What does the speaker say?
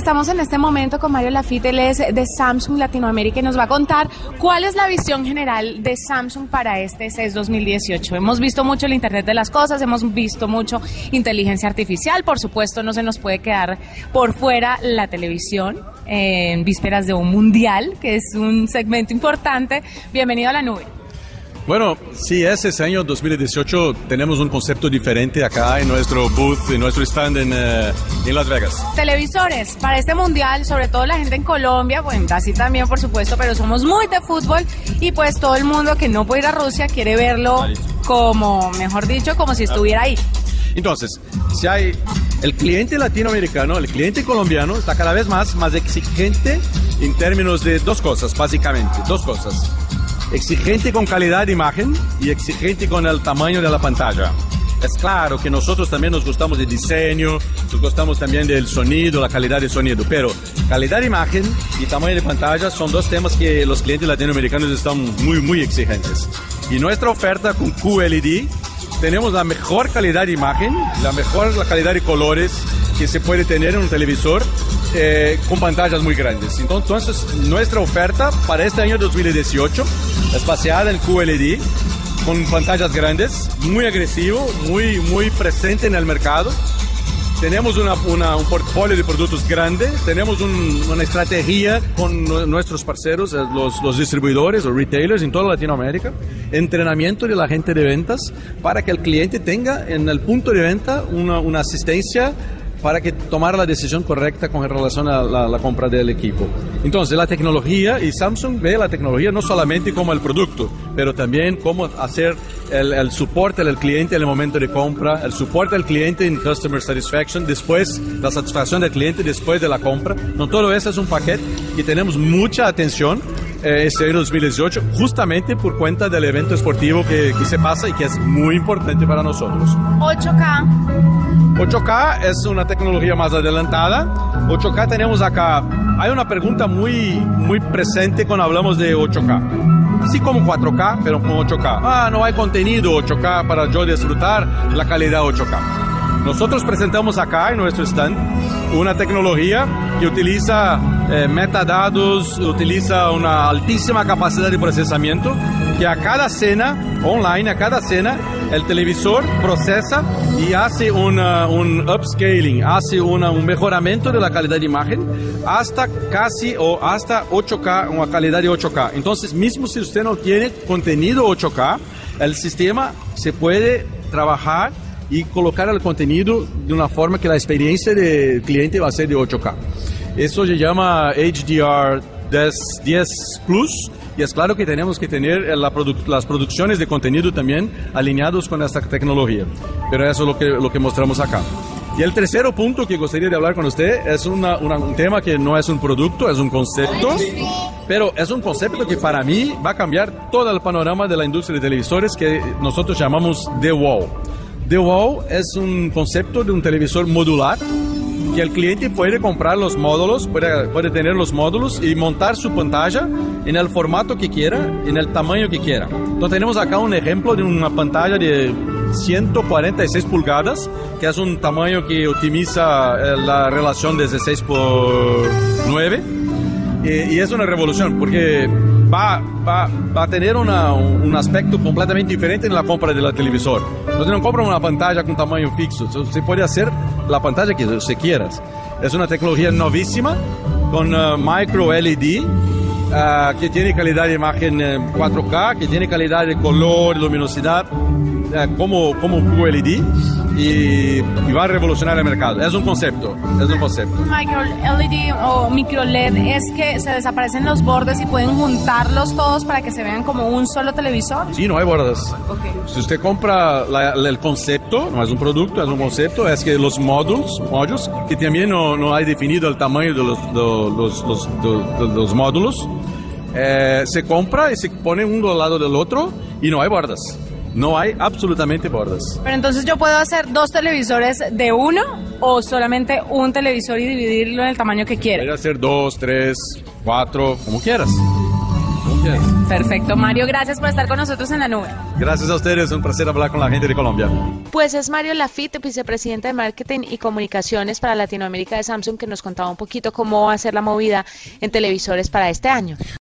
estamos en este momento con Mario Lafitte, él es de Samsung Latinoamérica y nos va a contar cuál es la visión general de Samsung para este CES 2018. Hemos visto mucho el Internet de las Cosas, hemos visto mucho inteligencia artificial, por supuesto no se nos puede quedar por fuera la televisión en vísperas de un mundial, que es un segmento importante. Bienvenido a la nube. Bueno, sí, ese año 2018 tenemos un concepto diferente acá en nuestro booth, en nuestro stand en, eh, en, Las Vegas. Televisores para este mundial, sobre todo la gente en Colombia, bueno, así también por supuesto, pero somos muy de fútbol y pues todo el mundo que no puede ir a Rusia quiere verlo como, mejor dicho, como si estuviera ahí. Entonces, si hay el cliente latinoamericano, el cliente colombiano está cada vez más, más exigente en términos de dos cosas, básicamente, dos cosas exigente con calidad de imagen y exigente con el tamaño de la pantalla. Es claro que nosotros también nos gustamos del diseño, nos gustamos también del sonido, la calidad del sonido, pero calidad de imagen y tamaño de pantalla son dos temas que los clientes latinoamericanos están muy, muy exigentes. Y nuestra oferta con QLED tenemos la mejor calidad de imagen, la mejor calidad de colores que se puede tener en un televisor eh, con pantallas muy grandes. Entonces, nuestra oferta para este año 2018 es baseada en QLED con pantallas grandes, muy agresivo, muy, muy presente en el mercado. Tenemos una, un portfolio de productos grande, tenemos una estrategia con nuestros parceros, eh, los, los, distribuidores o retailers en toda Latinoamérica, entrenamiento de la gente de ventas para que el cliente tenga en el punto de venta una, una asistencia para que tomar la decisión correcta con relación a la, compra del equipo. Entonces, la tecnología, y Samsung ve la tecnología no solamente como el producto, pero también cómo hacer el, el soporte al cliente en el momento de compra, el soporte al cliente en Customer Satisfaction, después la satisfacción del cliente después de la compra. No, todo eso es un paquete y tenemos mucha atención eh, este año 2018, justamente por cuenta del evento esportivo que, que se pasa y que es muy importante para nosotros. 8K. 8K es una tecnología más adelantada. 8K tenemos acá, hay una pregunta muy, muy presente cuando hablamos de 8K. Así como 4K, pero con 8K. Ah, no hay contenido 8K para yo disfrutar la calidad 8K. Nosotros presentamos acá en nuestro stand una tecnología que utiliza eh, metadados, utiliza una altísima capacidad de procesamiento que a cada cena online, a cada cena, el televisor procesa y hace una, un upscaling, hace una, un mejoramiento de la calidad de imagen hasta casi o hasta 8K, una calidad de 8K. Entonces, mismo si usted no tiene contenido 8K, el sistema se puede trabajar y colocar el contenido de una forma que la experiencia del cliente va a ser de 8K. Eso se llama HDR 10, Plus y es claro que tenemos que tener las producciones de contenido también alineados con esta tecnología. Pero eso es lo que, lo que mostramos acá. Y el tercer punto que gustaría de hablar con usted es un tema que no es un producto, es un concepto, pero es un concepto que para mí va a cambiar todo el panorama de la industria de televisores que nosotros llamamos The Wall. The Wall es un concepto de un televisor modular que el cliente puede comprar los módulos, puede, puede tener los módulos y montar su pantalla en el formato que quiera, en el tamaño que quiera. Entonces tenemos acá un ejemplo de una pantalla de 146 pulgadas, que es un tamaño que optimiza eh, la relación de 16 por 9. Y, y es una revolución porque va, va, va a tener una, un aspecto completamente diferente en la compra de la televisor. Usted no compra una pantalla con tamaño fixo, usted puede hacer la pantalla que usted quiera. Es una tecnología novísima con uh, micro LED uh, que tiene calidad de imagen 4K, que tiene calidad de color, luminosidad uh, como, como QLED y, va a revolucionar el mercado. Es un concepto, es un concepto. Micro LED o micro LED es que se desaparecen los bordes y pueden juntarlos todos para que se vean como un solo televisor. Sí, no hay bordes. Si usted compra el concepto, no es un producto, es un concepto, es que los módulos, módulos que también no, no hay definido el tamaño de los, los, los, los módulos, eh, se compra y se pone uno al lado del otro y no hay bordas. No hay absolutamente bordas. Pero entonces yo puedo hacer dos televisores de uno o solamente un televisor y dividirlo en el tamaño que quiera. Hacer dos, tres, cuatro, como quieras. Perfecto, Mario, gracias por estar con nosotros en la nube. Gracias a ustedes, un placer hablar con la gente de Colombia. Pues es Mario Lafitte, vicepresidente de Marketing y Comunicaciones para Latinoamérica de Samsung, que nos contaba un poquito cómo va a ser la movida en televisores para este año.